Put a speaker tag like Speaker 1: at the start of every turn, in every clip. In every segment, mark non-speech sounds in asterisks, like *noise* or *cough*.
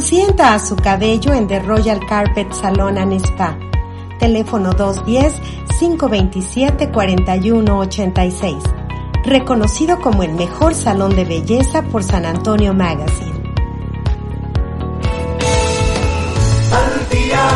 Speaker 1: Consienta a su cabello en The Royal Carpet Salon and Spa. Teléfono 210-527-4186. Reconocido como el mejor salón de belleza por San Antonio Magazine.
Speaker 2: Al día.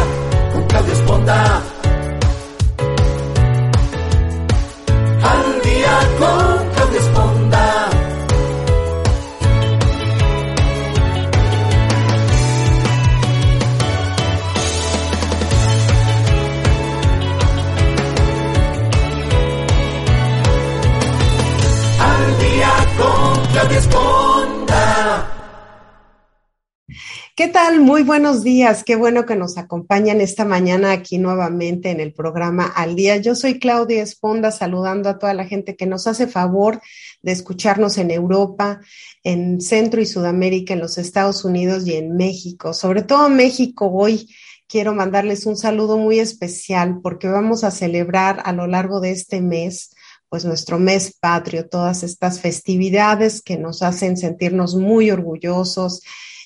Speaker 1: Muy buenos días. Qué bueno que nos acompañan esta mañana aquí nuevamente en el programa Al Día. Yo soy Claudia Esponda saludando a toda la gente que nos hace favor de escucharnos en Europa, en Centro y Sudamérica, en los Estados Unidos y en México. Sobre todo México hoy. Quiero mandarles un saludo muy especial porque vamos a celebrar a lo largo de este mes pues nuestro mes patrio, todas estas festividades que nos hacen sentirnos muy orgullosos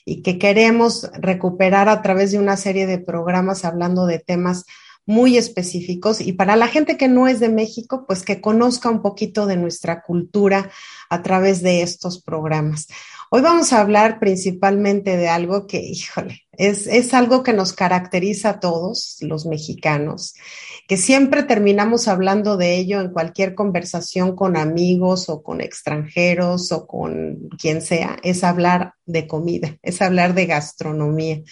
Speaker 1: y que queremos recuperar a través de una serie de programas hablando de temas muy específicos y para la gente que no es de México, pues que conozca un poquito de nuestra cultura a través de estos programas. Hoy vamos a hablar principalmente de algo que, híjole, es, es algo que nos caracteriza a todos los mexicanos, que siempre terminamos hablando de ello en cualquier conversación con amigos o con extranjeros o con quien sea, es hablar de comida, es hablar de gastronomía.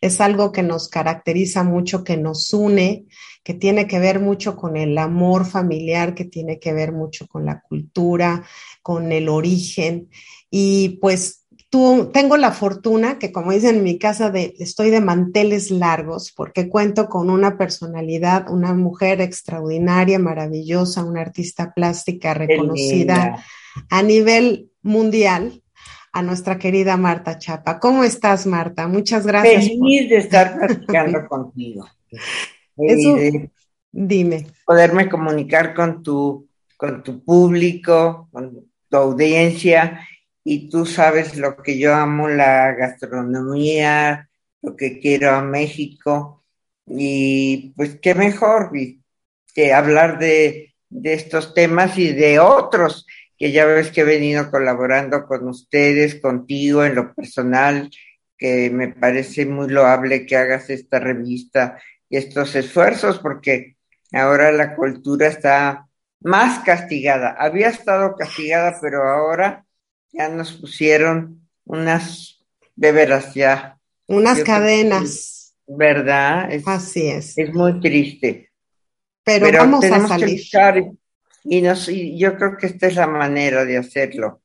Speaker 1: Es algo que nos caracteriza mucho, que nos une, que tiene que ver mucho con el amor familiar, que tiene que ver mucho con la cultura, con el origen. Y pues tú, tengo la fortuna que, como dicen en mi casa, de, estoy de manteles largos porque cuento con una personalidad, una mujer extraordinaria, maravillosa, una artista plástica reconocida a nivel mundial, a nuestra querida Marta Chapa. ¿Cómo estás, Marta? Muchas gracias.
Speaker 3: Feliz por... de estar *laughs* platicando contigo.
Speaker 1: Eso, de dime.
Speaker 3: Poderme comunicar con tu, con tu público, con tu audiencia y tú sabes lo que yo amo, la gastronomía, lo que quiero a México y pues qué mejor que hablar de, de, estos temas y de otros que ya ves que he venido colaborando con ustedes, contigo en lo personal, que me parece muy loable que hagas esta revista y estos esfuerzos porque ahora la cultura está más castigada. Había estado castigada, pero ahora ya nos pusieron unas de veras ya.
Speaker 1: Unas cadenas.
Speaker 3: Que, ¿Verdad?
Speaker 1: Es, Así es.
Speaker 3: Es muy triste.
Speaker 1: Pero, Pero vamos a salir.
Speaker 3: Y, nos, y yo creo que esta es la manera de hacerlo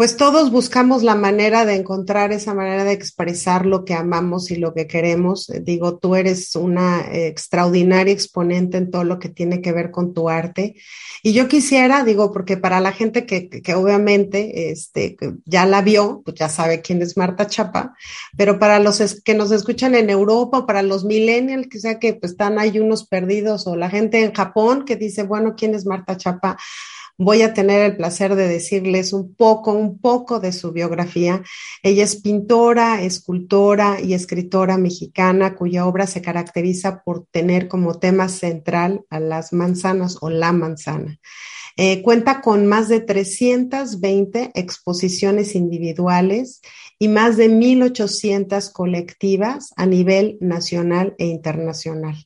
Speaker 1: pues todos buscamos la manera de encontrar esa manera de expresar lo que amamos y lo que queremos. Digo, tú eres una extraordinaria exponente en todo lo que tiene que ver con tu arte. Y yo quisiera, digo, porque para la gente que, que obviamente este, ya la vio, pues ya sabe quién es Marta Chapa, pero para los que nos escuchan en Europa para los millennials, que sea que pues, están ahí unos perdidos, o la gente en Japón que dice, bueno, ¿quién es Marta Chapa? Voy a tener el placer de decirles un poco, un poco de su biografía. Ella es pintora, escultora y escritora mexicana cuya obra se caracteriza por tener como tema central a las manzanas o la manzana. Eh, cuenta con más de 320 exposiciones individuales y más de 1.800 colectivas a nivel nacional e internacional.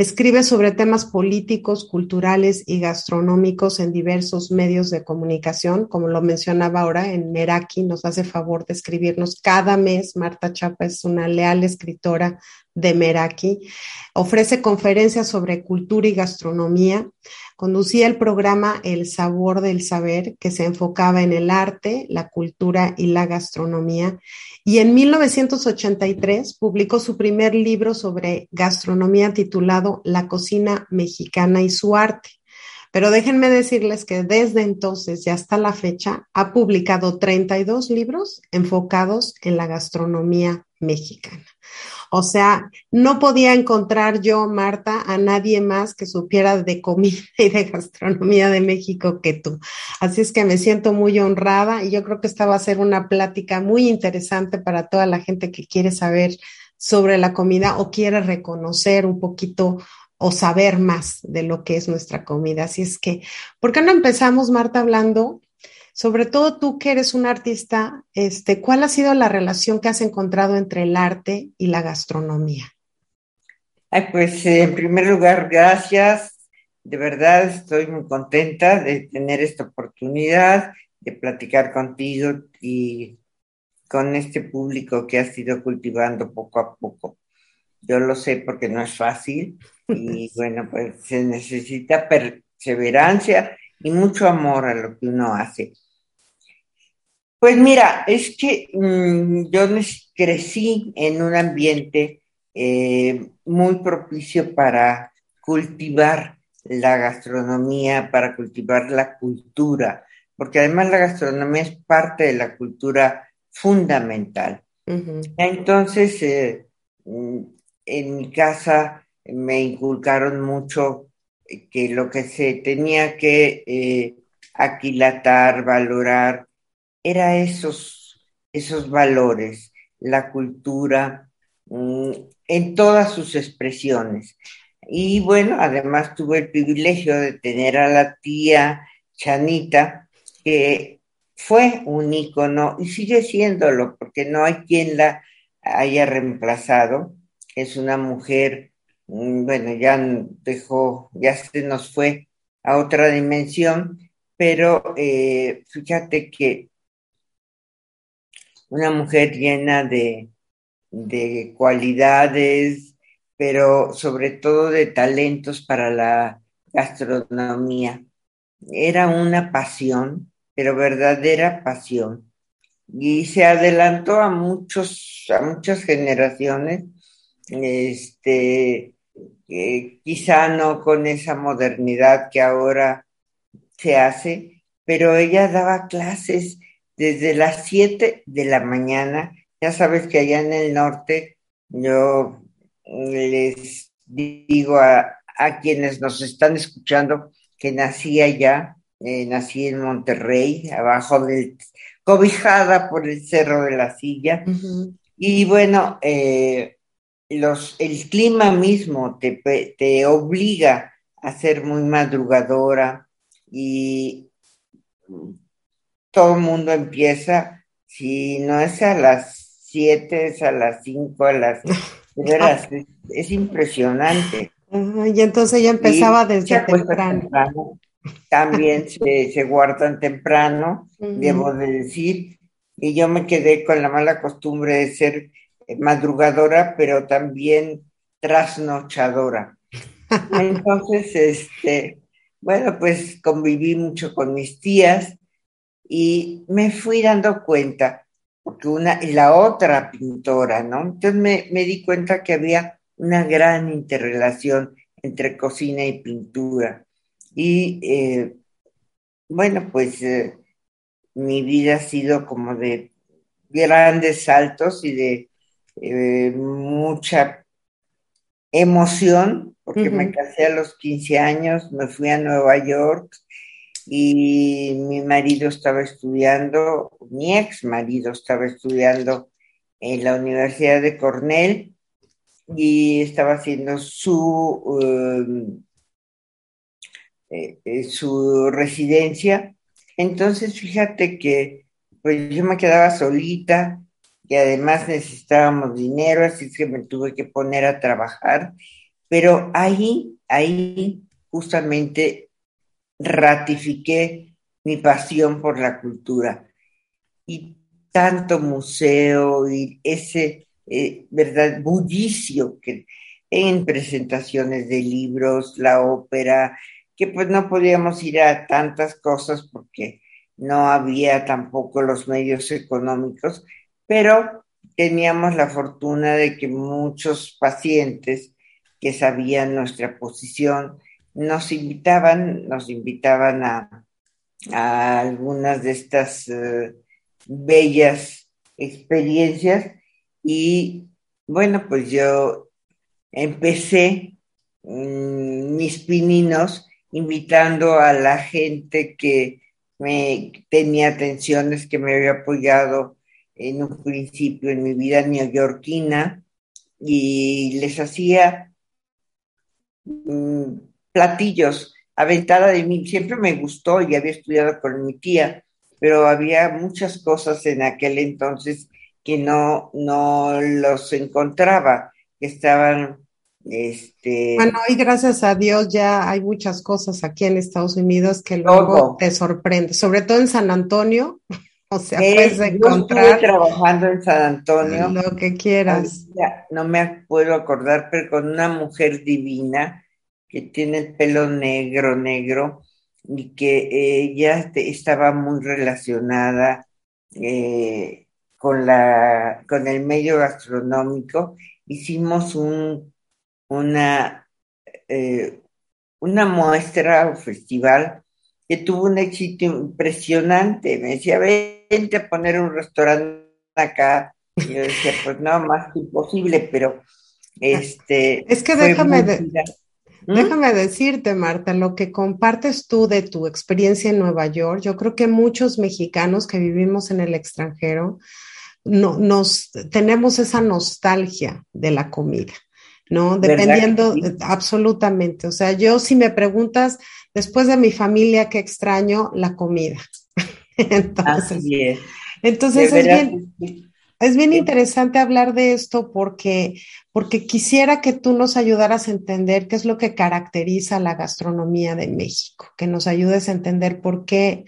Speaker 1: Escribe sobre temas políticos, culturales y gastronómicos en diversos medios de comunicación, como lo mencionaba ahora en Meraki, nos hace favor de escribirnos cada mes. Marta Chapa es una leal escritora de Meraki. Ofrece conferencias sobre cultura y gastronomía. Conducía el programa El Sabor del Saber, que se enfocaba en el arte, la cultura y la gastronomía. Y en 1983 publicó su primer libro sobre gastronomía titulado La cocina mexicana y su arte. Pero déjenme decirles que desde entonces y hasta la fecha ha publicado 32 libros enfocados en la gastronomía mexicana. O sea, no podía encontrar yo, Marta, a nadie más que supiera de comida *laughs* y de gastronomía de México que tú. Así es que me siento muy honrada y yo creo que esta va a ser una plática muy interesante para toda la gente que quiere saber sobre la comida o quiere reconocer un poquito o saber más de lo que es nuestra comida. Así es que, ¿por qué no empezamos, Marta, hablando sobre todo tú que eres un artista, este, ¿cuál ha sido la relación que has encontrado entre el arte y la gastronomía?
Speaker 3: Ay, pues en primer lugar, gracias. De verdad estoy muy contenta de tener esta oportunidad de platicar contigo y con este público que has ido cultivando poco a poco. Yo lo sé porque no es fácil y *laughs* bueno, pues se necesita perseverancia y mucho amor a lo que uno hace. Pues mira, es que mm, yo crecí en un ambiente eh, muy propicio para cultivar la gastronomía, para cultivar la cultura, porque además la gastronomía es parte de la cultura fundamental. Entonces, eh, mm, en mi casa me inculcaron mucho que lo que se tenía que eh, aquilatar, valorar, era esos, esos valores, la cultura mm, en todas sus expresiones. Y bueno, además tuve el privilegio de tener a la tía Chanita, que fue un ícono y sigue siéndolo, porque no hay quien la haya reemplazado. Es una mujer bueno, ya dejó, ya se nos fue a otra dimensión, pero eh, fíjate que una mujer llena de, de cualidades, pero sobre todo de talentos para la gastronomía. Era una pasión, pero verdadera pasión. Y se adelantó a muchos, a muchas generaciones. Este, quizá no con esa modernidad que ahora se hace, pero ella daba clases desde las 7 de la mañana. Ya sabes que allá en el norte yo les digo a, quienes nos están escuchando que nací allá, eh, nací en Monterrey, abajo del, cobijada por el Cerro de la Silla. Y bueno, eh, los, el clima mismo te, te obliga a ser muy madrugadora y todo el mundo empieza, si no es a las 7, es a las 5, a las... *laughs* es, impresionante.
Speaker 1: y entonces ya empezaba desde temprano.
Speaker 3: También *laughs* se, se, guardan temprano, debo de decir, y yo me quedé con la mala costumbre de ser madrugadora, pero también trasnochadora. *laughs* Entonces, este, bueno, pues conviví mucho con mis tías y me fui dando cuenta, porque una y la otra pintora, ¿no? Entonces me, di cuenta que había una gran interrelación entre cocina y pintura. Y eh, bueno, pues eh, mi vida ha sido como de grandes saltos y de eh, mucha emoción, porque me casé a los 15 años, me fui a Nueva York y mi marido estaba estudiando, mi ex marido estaba estudiando en la Universidad de Cornell y estaba haciendo su, um, eh, eh, su residencia. Entonces, fíjate que pues yo me quedaba solita, y además necesitábamos dinero, así que me tuve que poner a trabajar. Pero ahí, ahí justamente ratifiqué mi pasión por la cultura. Y tanto museo y ese, eh, ¿verdad?, bullicio que en presentaciones de libros, la ópera, que pues no podíamos ir a tantas cosas porque no había tampoco los medios económicos, pero teníamos la fortuna de que muchos pacientes que sabían nuestra posición nos invitaban, nos invitaban a, algunas de estas eh, bellas experiencias. Y Bueno, pues yo empecé mmm, mis pininos invitando a la gente que me tenía atenciones, que me había apoyado en un principio en mi vida neoyorquina y les hacía mmm, platillos aventada de mí. Siempre me gustó y había estudiado con mi tía, pero había muchas cosas en aquel entonces que no, no los encontraba, que estaban este...
Speaker 1: Bueno, y gracias a Dios ya hay muchas cosas aquí en Estados Unidos que luego todo. te sorprende, sobre todo en San Antonio. *laughs* O sea,
Speaker 3: eh,
Speaker 1: puedes encontrar.
Speaker 3: Yo estuve trabajando en San Antonio.
Speaker 1: Lo que quieras.
Speaker 3: No me puedo acordar, pero con una mujer divina que tiene el pelo negro, negro, y que ella estaba muy relacionada eh, con, la, con el medio gastronómico. Hicimos un, una, eh, una muestra o festival que tuvo un éxito impresionante. Me decía, vente a poner un restaurante acá. Y yo decía, pues no, más que imposible, pero este... *laughs*
Speaker 1: Es que déjame, de, déjame decirte, Marta, lo que compartes tú de tu experiencia en Nueva York, yo creo que muchos mexicanos que vivimos en el extranjero, no, nos tenemos esa nostalgia de la comida. ¿No? Dependiendo, sí? absolutamente. O sea, yo si me preguntas, después de mi familia, ¿qué extraño? La comida. *laughs* entonces,
Speaker 3: Así es.
Speaker 1: entonces es bien, es bien interesante hablar de esto porque, porque quisiera que tú nos ayudaras a entender qué es lo que caracteriza la gastronomía de México, que nos ayudes a entender por qué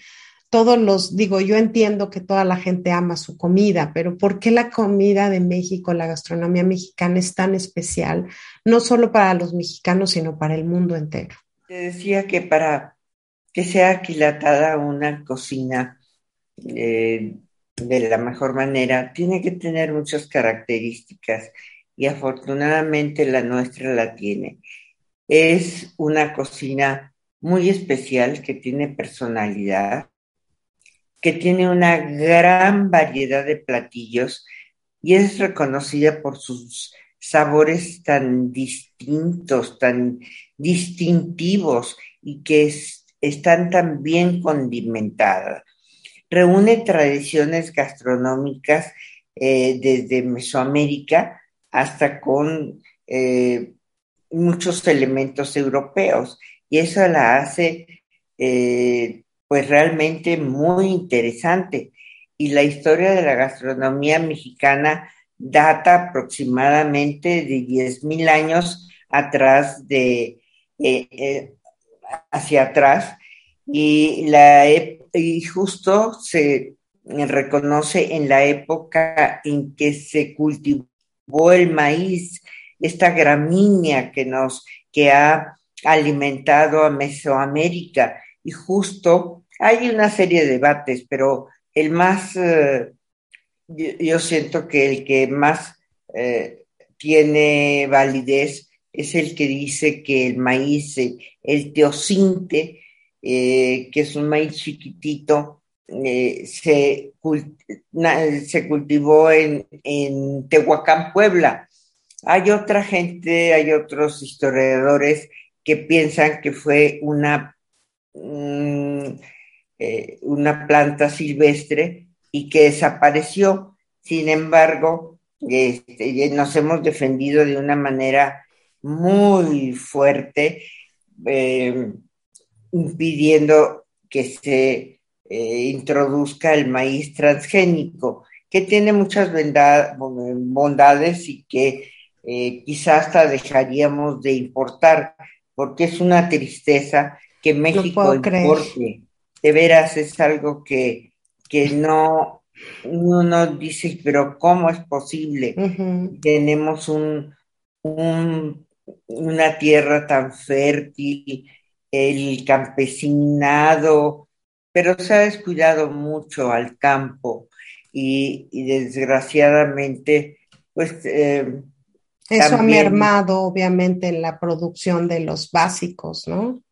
Speaker 1: todos los, digo, yo entiendo que toda la gente ama su comida, pero ¿por qué la comida de México, la gastronomía mexicana es tan especial, no solo para los mexicanos, sino para el mundo entero?
Speaker 3: Te decía que para que sea aquilatada una cocina eh, de la mejor manera, tiene que tener muchas características y afortunadamente la nuestra la tiene. Es una cocina muy especial que tiene personalidad, que tiene una gran variedad de platillos y es reconocida por sus sabores tan distintos, tan distintivos y que es, están tan bien condimentadas. Reúne tradiciones gastronómicas eh, desde Mesoamérica hasta con eh, muchos elementos europeos y eso la hace eh, pues realmente muy interesante. Y la historia de la gastronomía mexicana data aproximadamente de 10.000 años atrás de, eh, eh, hacia atrás, y, la, y justo se reconoce en la época en que se cultivó el maíz, esta gramínea que nos, que ha alimentado a Mesoamérica, y justo hay una serie de debates, pero el más, eh, yo, siento que el que más eh, tiene validez es el que dice que el maíz, el teocinte, eh, que es un maíz chiquitito, eh, se, se, cultivó en, en Tehuacán, Puebla. Hay otra gente, hay otros historiadores que piensan que fue una eh, una planta silvestre y que desapareció. Sin embargo, este, nos hemos defendido de una manera muy fuerte, eh, impidiendo que se eh, introduzca el maíz transgénico, que tiene muchas bondades y que eh, quizás hasta dejaríamos de importar, porque es una tristeza que México importe de veras es algo que, que no, uno dice, pero ¿cómo es posible? Uh -huh. Tenemos un, un, una tierra tan fértil, el campesinado, pero se ha descuidado mucho al campo y, y desgraciadamente, pues... Eh,
Speaker 1: eso también, ha mermado, obviamente, en la producción de los básicos, ¿no?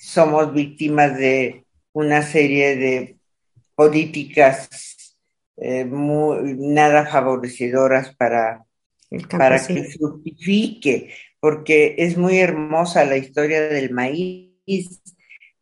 Speaker 3: Somos víctimas de, una serie de políticas eh, muy, nada favorecedoras para para que fructifique, porque es muy hermosa la historia del maíz,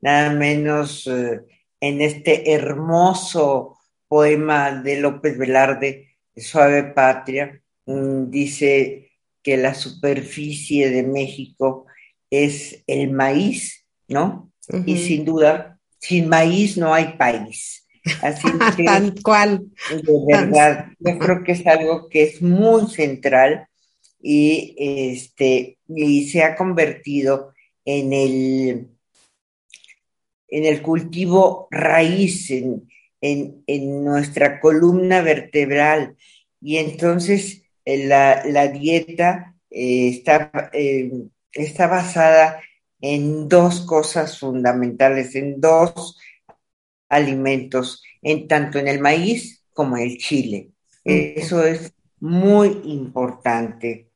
Speaker 3: nada menos eh, en este hermoso poema de López Velarde, Suave Patria, mm, dice que la superficie de México es el maíz, ¿no? Y sin duda, sin maíz no hay país.
Speaker 1: Así *laughs* que, Tal cual.
Speaker 3: De verdad, yo creo que es algo que es muy central y, este, y se ha convertido en el, en el cultivo raíz, en, nuestra columna vertebral. Y entonces eh, la, dieta eh, está, eh, está basada en dos cosas fundamentales, en dos alimentos, en tanto en el maíz como en el chile. Eso es muy importante.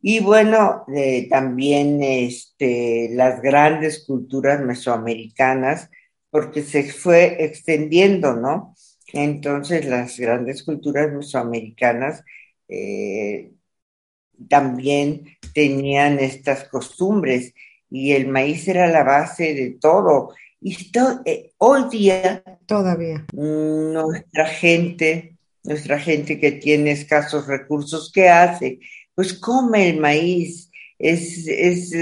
Speaker 3: Y bueno, también este, las grandes culturas mesoamericanas, porque se fue extendiendo, ¿no? Entonces las grandes culturas mesoamericanas eh, también tenían estas costumbres y el maíz era la base de todo. Y eh, hoy día
Speaker 1: todavía
Speaker 3: nuestra gente, nuestra gente que tiene escasos recursos, ¿qué hace? Pues come el maíz. Es, es,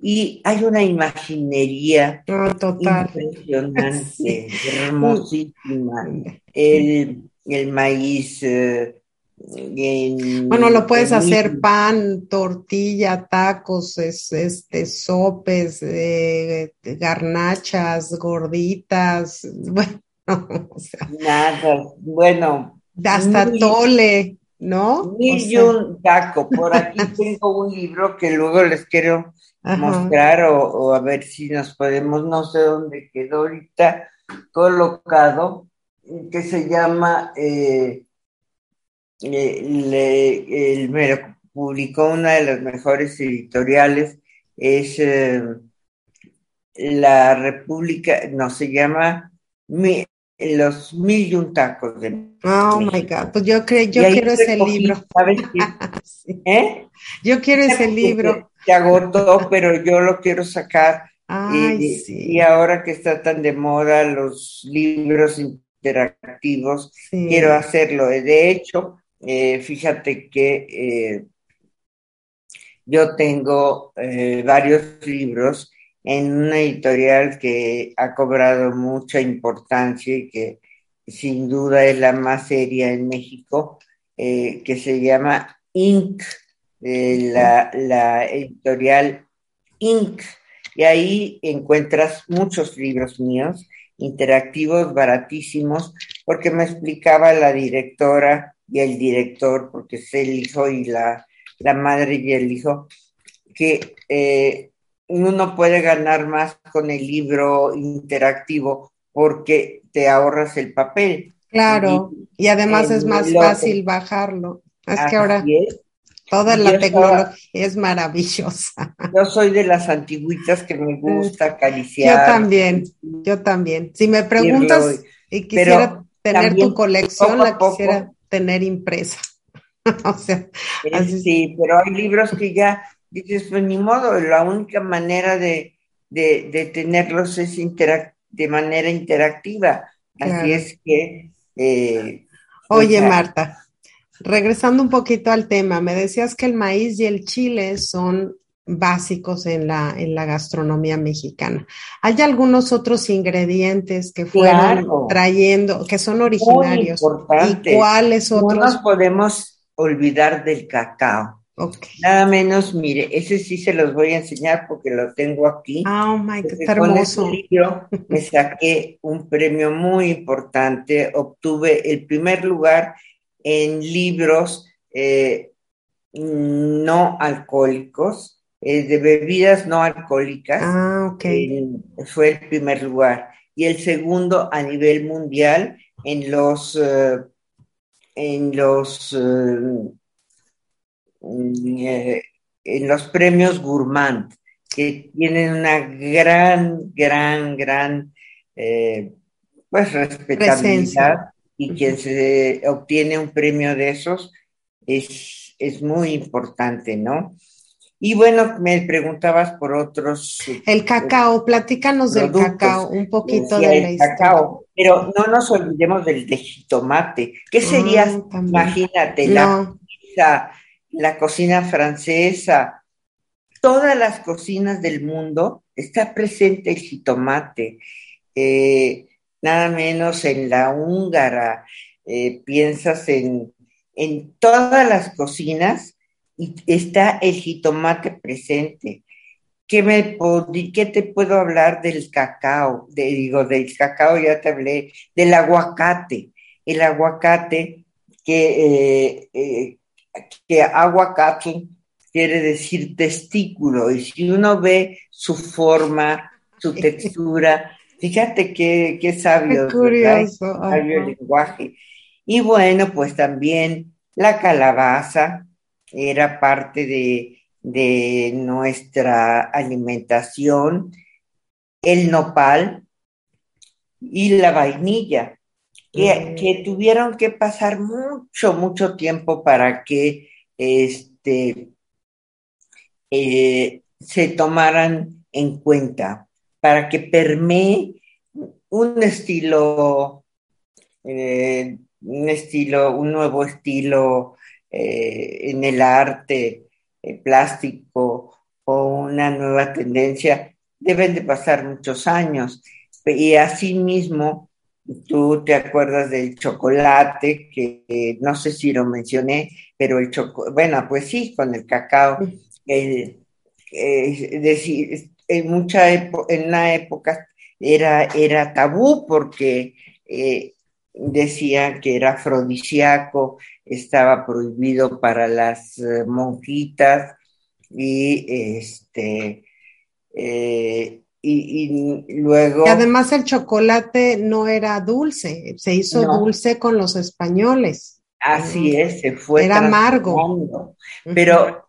Speaker 3: y hay una imaginería
Speaker 1: total.
Speaker 3: impresionante, *laughs* hermosísima. El, el maíz eh,
Speaker 1: bueno, lo puedes hacer pan, tortilla, tacos, este, sopes, eh, garnachas, gorditas, *laughs* bueno, *laughs* o
Speaker 3: sea, nada, bueno,
Speaker 1: hasta tole, ¿no?
Speaker 3: Ni un taco. Por aquí *laughs* tengo un libro que luego les quiero mostrar o, a ver si nos podemos, no sé dónde quedó ahorita colocado, que se llama eh, le, me publicó una de las mejores editoriales, es eh, La República, no, se llama Los Mil y un Tacos de
Speaker 1: Oh my God, pues yo, creo, yo quiero ese libro.
Speaker 3: ¿sabes *laughs* ¿Eh?
Speaker 1: Yo quiero ese libro.
Speaker 3: Se, agotó, pero yo lo quiero sacar. y, ahora que está tan de moda los libros interactivos, quiero hacerlo. De hecho, eh, fíjate que eh, yo tengo eh, varios libros en una editorial que ha cobrado mucha importancia y que sin duda es la más seria en México, que se llama Inc., la, la editorial Inc. Y ahí encuentras muchos libros míos interactivos, baratísimos, porque me explicaba la directora y el director, porque es el hijo y la, madre y el hijo, que eh, uno puede ganar más con el libro interactivo porque te ahorras el papel.
Speaker 1: Claro, y, además es más fácil bajarlo. Es que ahora toda la tecnología es maravillosa.
Speaker 3: Yo soy de las antiguitas que me gusta acariciar.
Speaker 1: Yo también, yo también. Si me preguntas y quisiera tener tu colección, la quisiera tener impresa. *laughs* o sea,
Speaker 3: Sí, pero hay libros que ya dices, pues ni modo, la única manera de, tenerlos es de manera interactiva. Así es que... Eh,
Speaker 1: Oye, Marta, regresando un poquito al tema, me decías que el maíz y el chile son básicos en la, en la gastronomía mexicana. ¿Hay algunos otros ingredientes que fueron trayendo, que son originarios? ¿Y cuáles otros?
Speaker 3: No nos podemos olvidar del cacao. Nada menos, mire, ese sí se los voy a enseñar porque lo tengo aquí.
Speaker 1: Oh my God, hermoso.
Speaker 3: libro me saqué un premio muy importante, obtuve el primer lugar en libros eh, no alcohólicos de bebidas no alcohólicas.
Speaker 1: Ah,
Speaker 3: fue el primer lugar. Y el segundo a nivel mundial en los, eh, en los, eh, eh, en los premios Gourmand, que tienen una gran, gran, gran, pues, respetabilidad. Y quien se obtiene un premio de esos es es, es muy importante, ¿no? Y bueno, me preguntabas por otros.
Speaker 1: El cacao, platícanos del cacao, un poquito de la historia. Cacao,
Speaker 3: pero no nos olvidemos del de jitomate. ¿Qué sería, ah, imagínate, la la cocina francesa, todas las cocinas del mundo está presente el jitomate. Eh, nada menos en la húngara, eh, piensas en, en todas las cocinas está el jitomate presente. ¿Qué, me ¿Qué te puedo hablar del cacao? De, digo, del cacao ya te hablé, del aguacate. El aguacate, que, eh, eh, que aguacate quiere decir testículo, y si uno ve su forma, su *laughs* textura, fíjate qué, qué sabio,
Speaker 1: curioso,
Speaker 3: sabio lenguaje. Y bueno, pues también la calabaza, era parte de, nuestra alimentación, el nopal y la vainilla, que, mm. tuvieron que pasar mucho, mucho tiempo para que este, eh, se tomaran en cuenta, para que permee un estilo, eh, un estilo, un nuevo estilo eh, en el arte eh, plástico o una nueva tendencia, deben de pasar muchos años. Y asimismo, tú te acuerdas del chocolate, que no sé si lo mencioné, pero el chocolate, bueno, pues sí, con el cacao. es decir, en, mucha en una época era, era tabú porque eh, decía que era afrodisíaco, estaba prohibido para las eh, monjitas y este eh, y, luego
Speaker 1: además el chocolate no era dulce se hizo dulce con los españoles.
Speaker 3: Así es se fue
Speaker 1: era amargo.
Speaker 3: pero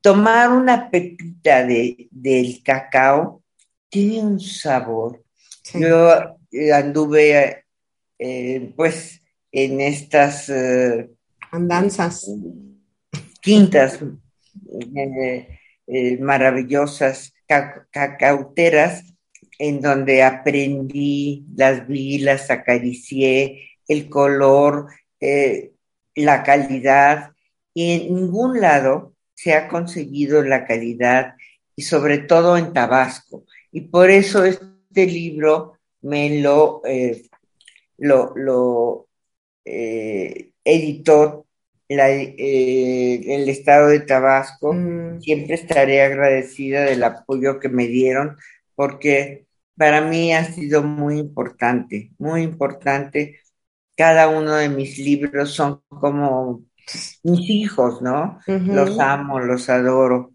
Speaker 3: tomar una pepita de, del cacao tiene un sabor. Yo eh, anduve pues en estas
Speaker 1: Andanzas.
Speaker 3: Quintas eh, eh, maravillosas, cacauteras, en donde aprendí, las vi, las acaricié, el color, eh, la calidad, y en ningún lado se ha conseguido la calidad, y sobre todo en Tabasco. Y por eso este libro me lo, lo, lo editó eh, el estado de Tabasco. Mm. Siempre estaré agradecida del apoyo que me dieron porque para mí ha sido muy importante, muy importante. Cada uno de mis libros son como mis hijos, ¿no? Los amo, los adoro.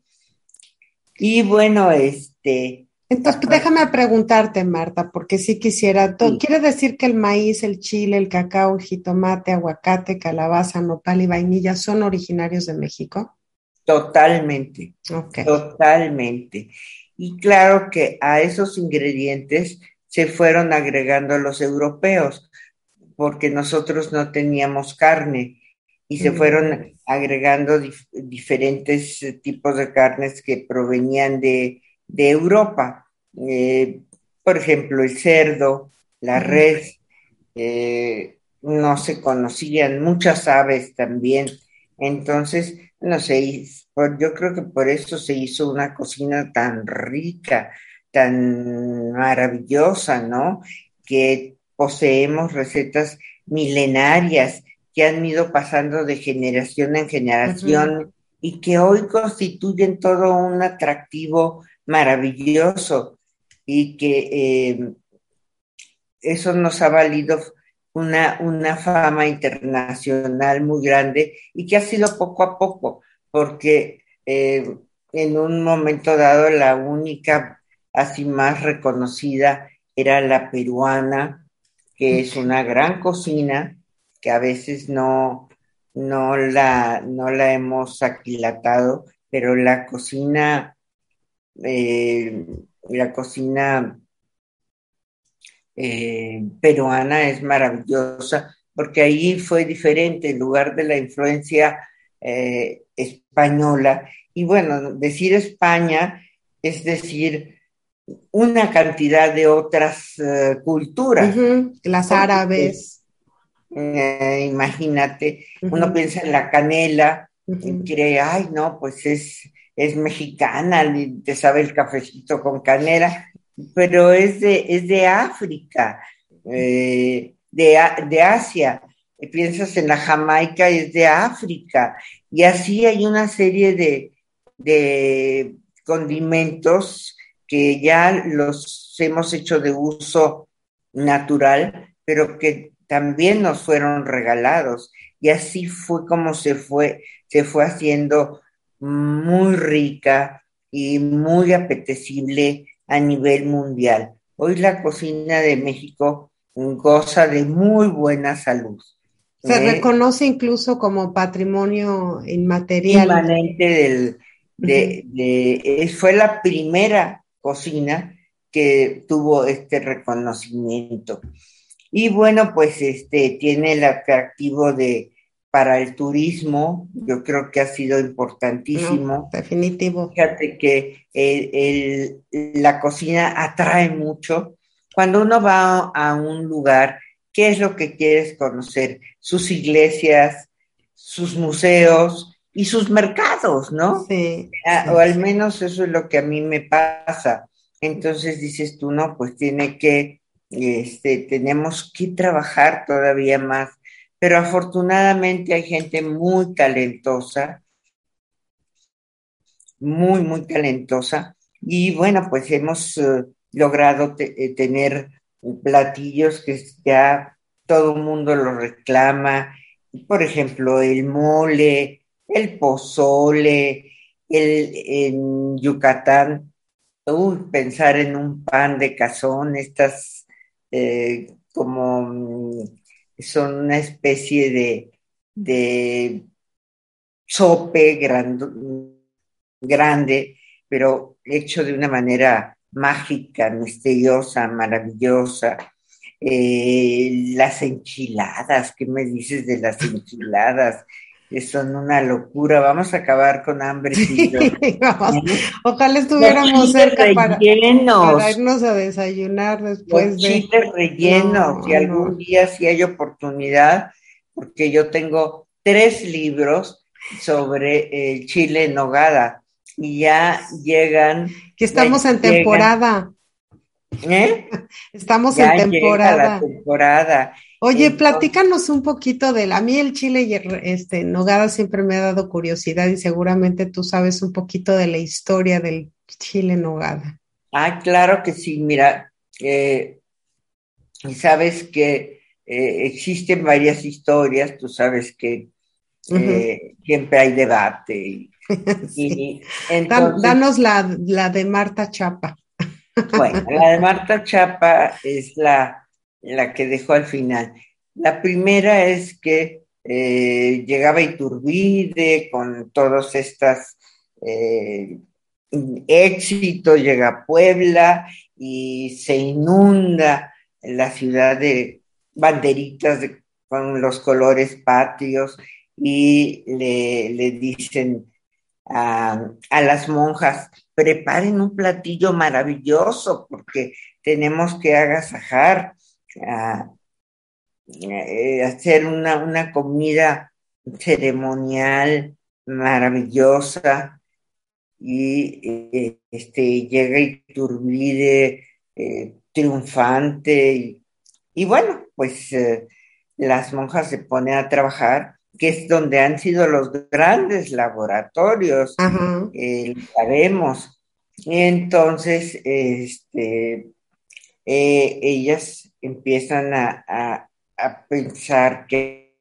Speaker 3: Y bueno, este,
Speaker 1: entonces, déjame preguntarte, Marta, porque sí quisiera, ¿quiere decir que el maíz, el chile, el cacao, el jitomate, aguacate, calabaza, nopal y vainilla son originarios de México?
Speaker 3: Totalmente, totalmente. Y claro que a esos ingredientes se fueron agregando los europeos, porque nosotros no teníamos carne y se fueron mm. agregando diferentes tipos de carnes que provenían de, de Europa. Eh, por ejemplo, el cerdo, la res, eh, no se conocían, muchas aves también. Entonces, no sé, yo creo que por eso se hizo una cocina tan rica, tan maravillosa, ¿no? Que poseemos recetas milenarias que han ido pasando de generación en generación y que hoy constituyen todo un atractivo maravilloso y que eh, eso nos ha valido una, una fama internacional muy grande y que ha sido poco a poco, porque eh, en un momento dado la única así más reconocida era la peruana, que es una gran cocina que a veces no, no, la, no la hemos aquilatado, pero la cocina eh, la cocina eh, peruana es maravillosa porque ahí fue diferente, en lugar de la influencia eh, española. Y bueno, decir España es decir una cantidad de otras eh, culturas.
Speaker 1: Las árabes.
Speaker 3: Imagínate, uno piensa en la canela y cree, ay, no, pues es, es mexicana, te sabe el cafecito con canela, pero es de, es de África, de, de Asia piensas en la Jamaica, es de África, y así hay una serie de, de condimentos que ya los hemos hecho de uso natural, pero que también nos fueron regalados. Y así fue como se fue, se fue haciendo muy rica y muy apetecible a nivel mundial. Hoy la cocina de México goza de muy buena salud.
Speaker 1: Se reconoce incluso como patrimonio inmaterial.
Speaker 3: Inmanente del, de, fue la primera cocina que tuvo este reconocimiento. Y bueno, pues este tiene el atractivo de para el turismo, yo creo que ha sido importantísimo.
Speaker 1: definitivo.
Speaker 3: Fíjate que el, la cocina atrae mucho. Cuando uno va a un lugar qué es lo que quieres conocer, sus iglesias, sus museos y sus mercados, ¿no?
Speaker 1: Sí,
Speaker 3: O al menos eso es lo que a mí me pasa. Entonces dices tú, no, pues tiene que, este, tenemos que trabajar todavía más, pero afortunadamente hay gente muy talentosa, muy, muy talentosa, y bueno, pues hemos eh, logrado eh, tener platillos que ya todo el mundo lo reclama, por ejemplo, el mole, el pozole, el, en Yucatán, pensar en un pan de cazón, estas eh, como mm, son una especie de, de grande, pero hecho de una manera mágica, misteriosa, maravillosa. Eh, las enchiladas, ¿qué me dices de las enchiladas? Que son una locura, vamos a acabar con hambre. *laughs*
Speaker 1: Ojalá estuviéramos cerca para, irnos a desayunar después
Speaker 3: de... rellenos, si algún día si hay oportunidad, porque yo tengo tres libros sobre el chile en nogada y ya llegan.
Speaker 1: Que estamos en temporada.
Speaker 3: ¿Eh? *laughs*
Speaker 1: Estamos en temporada.
Speaker 3: temporada.
Speaker 1: Oye, platícanos un poquito de A mí el chile y este, nogada siempre me ha dado curiosidad y seguramente tú sabes un poquito de la historia del chile nogada.
Speaker 3: Ah, claro que sí. Mira, eh, sabes que eh, existen varias historias. Tú sabes que eh, siempre hay debate *laughs*
Speaker 1: danos la, la, de Marta Chapa.
Speaker 3: Bueno, la de Marta Chapa es la, la que dejó al final. La primera es que eh, llegaba Iturbide con todos estos eh, éxitos, llega a Puebla y se inunda la ciudad de banderitas con los colores patrios y le, le dicen a, las monjas, preparen un platillo maravilloso porque tenemos que agasajar, eh, hacer una, una, comida ceremonial maravillosa y eh, este, llega Iturbide eh, triunfante y, bueno, pues las monjas se ponen a trabajar que es donde han sido los grandes laboratorios, eh, sabemos. Entonces, este, eh, ellas empiezan a, pensar qué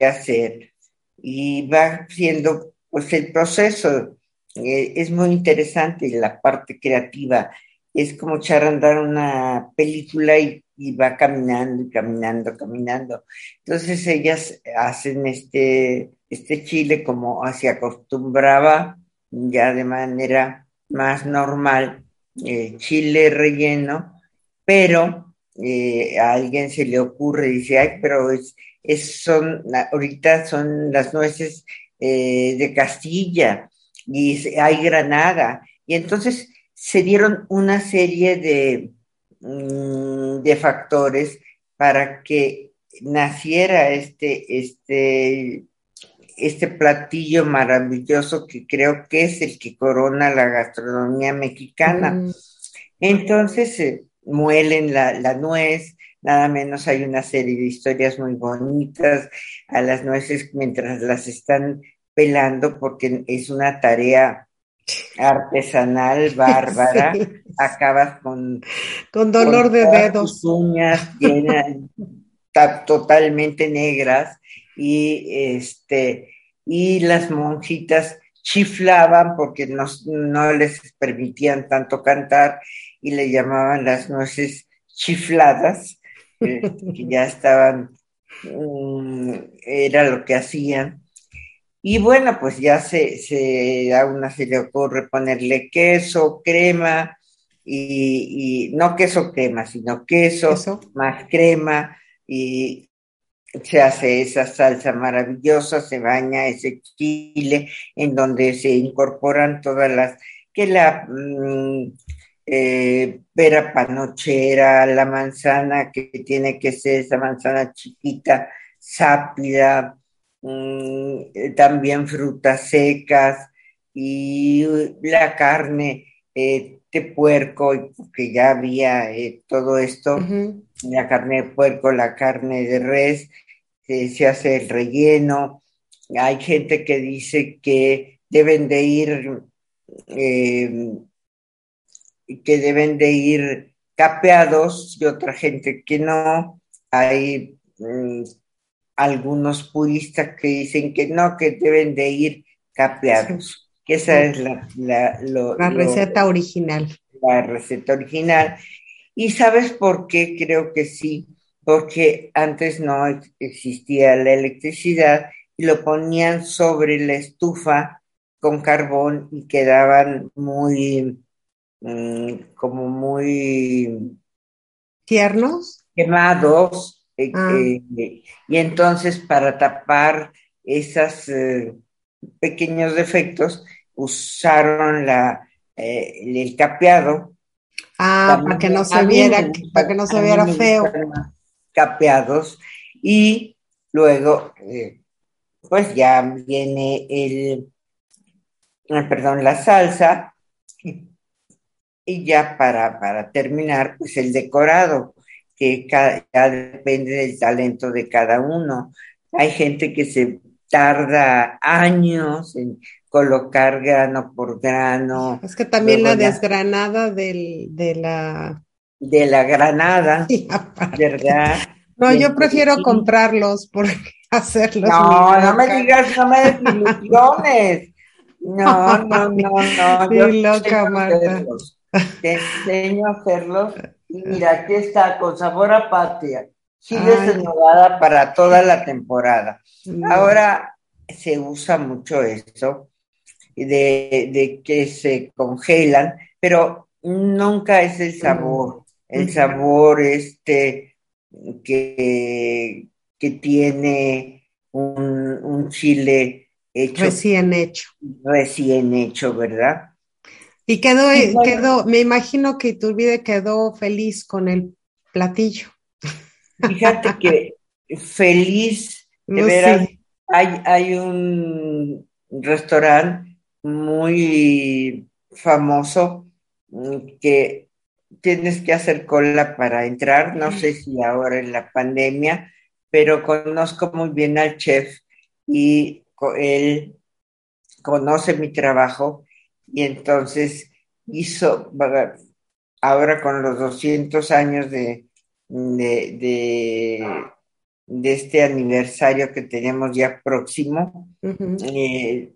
Speaker 3: hacer y va siendo pues el proceso. Eh, es muy interesante la parte creativa. Es como echar a andar una película y y va caminando y caminando, caminando. Entonces ellas hacen este, este chile como se acostumbraba ya de manera más normal, eh, chile relleno, pero eh, a alguien se le ocurre, dice, ay, pero es, es, son, ahorita son las nueces eh, de Castilla y hay Granada. Y entonces se dieron una serie de, mm, de factores para que naciera este, este, este platillo maravilloso que creo que es el que corona la gastronomía mexicana. Entonces eh, muelen la, la, nuez, nada menos hay una serie de historias muy bonitas a las nueces mientras las están pelando porque es una tarea artesanal *laughs* bárbara, acabas con...
Speaker 1: Con dolor de dedos.
Speaker 3: uñas llenas, totalmente negras. Y este y las monjitas chiflaban porque no, no les permitían tanto cantar y le llamaban las nueces chifladas, que ya estaban, um, era lo que hacían. Y bueno, pues ya se, se, a una se le ocurre ponerle queso, crema, y, y no queso crema, sino queso, ¿Eso? más crema, y se hace esa salsa maravillosa, se baña ese chile en donde se incorporan todas las, que la mmm, eh, pera panochera, la manzana que tiene que ser esa manzana chiquita, sápida, mmm, también frutas secas y la carne eh, de puerco, que ya había eh, todo esto. Uh -huh la carne de puerco, la carne de res, eh, se hace el relleno. Hay gente que dice que deben de ir, eh, que deben de ir capeados y otra gente que no. Hay mm, algunos puristas que dicen que no, que deben de ir capeados. Que esa es la, la, lo,
Speaker 1: la receta
Speaker 3: lo,
Speaker 1: original.
Speaker 3: La receta original. ¿Y sabes por qué? Creo que sí, porque antes no existía la electricidad y lo ponían sobre la estufa con carbón y quedaban muy, mmm, como muy...
Speaker 1: ¿Tiernos?
Speaker 3: Quemados. Eh, ah. Eh, y entonces para tapar esos eh, pequeños defectos usaron la, el capeado
Speaker 1: Ah, También, para que no se viera, para que no se viera feo.
Speaker 3: Capeados. Y luego, pues ya viene el, perdón, la salsa. Y ya para, para terminar, pues el decorado, que cada, ya depende del talento de cada uno. Hay gente que se tarda años en colocar grano por grano.
Speaker 1: Es que también la desgranada del, de la...
Speaker 3: De la granada, *laughs* ¿verdad?
Speaker 1: No, yo prefiero comprarlos porque *laughs* hacerlos.
Speaker 3: No, no me digas, no me des *laughs* ilusiones. No, no, no, no.
Speaker 1: Yo loca, Marta.
Speaker 3: Hacerlos. Te enseño a hacerlos. Y *laughs* mira, aquí está, con sabor a patria. Chile renovada para toda la temporada. Ahora se usa mucho eso de, de, que se congelan, pero nunca es el sabor, el sabor este que, que tiene un, un chile hecho.
Speaker 1: Recién hecho.
Speaker 3: Recién hecho, ¿verdad?
Speaker 1: Y quedó, bueno, quedó, me imagino que Iturbide quedó feliz con el platillo.
Speaker 3: Fíjate que feliz, *laughs* de no veras, sé. hay, hay un restaurante muy famoso mm, que tienes que hacer cola para entrar, no sé si ahora en la pandemia, pero conozco muy bien al chef y él conoce mi trabajo y entonces hizo, ahora con los 200 años de, de, de, de este aniversario que tenemos ya próximo, uh -huh. eh,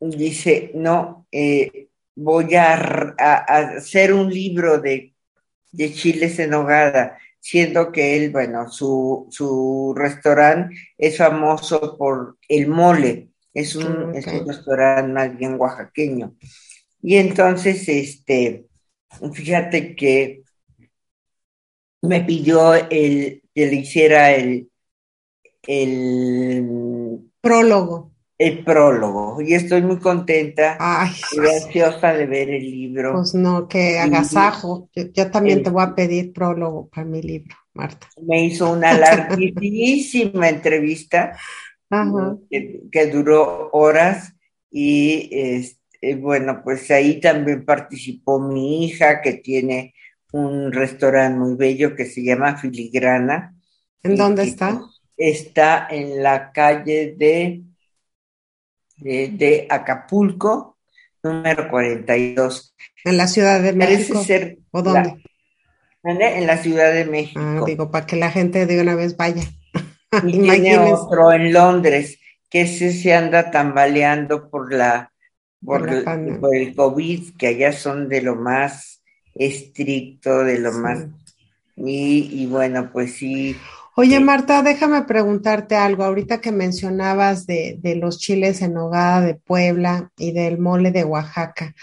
Speaker 3: dice, no, eh, voy a, a, a, hacer un libro de, de chiles en hogada, siendo que él, bueno, su, su restaurante es famoso por el mole, es un, okay. es un restaurante más bien oaxaqueño. Y entonces, este, fíjate que me pidió el, que le hiciera el, el
Speaker 1: prólogo
Speaker 3: el prólogo y estoy muy contenta
Speaker 1: Ay,
Speaker 3: y ansiosa de ver el libro.
Speaker 1: pues no, que agasajo. Yo, yo también te voy a pedir prólogo para mi libro, Marta.
Speaker 3: Me hizo una larguísima entrevista
Speaker 1: Ajá.
Speaker 3: que, que duró horas y este, bueno, pues ahí también participó mi hija que tiene un restaurante muy bello que se llama Filigrana.
Speaker 1: ¿En dónde está?
Speaker 3: Está en la calle de, de, de Acapulco, número 42.
Speaker 1: En la Ciudad de
Speaker 3: Parece
Speaker 1: México.
Speaker 3: ser
Speaker 1: ¿O dónde?
Speaker 3: En la Ciudad de México.
Speaker 1: Ah, digo, para que la gente de una vez vaya. *laughs*
Speaker 3: Y tiene otro en Londres, que ese se anda tambaleando por la, por,
Speaker 1: Por la
Speaker 3: el-
Speaker 1: pandemia.
Speaker 3: por el COVID, que allá son de lo más estricto, de lo
Speaker 1: Sí.
Speaker 3: más... Y, y bueno, pues sí,
Speaker 1: Oye,
Speaker 3: Sí.
Speaker 1: Marta, déjame preguntarte algo. Ahorita que mencionabas de, de los chiles en nogada de Puebla y del mole de Oaxaca.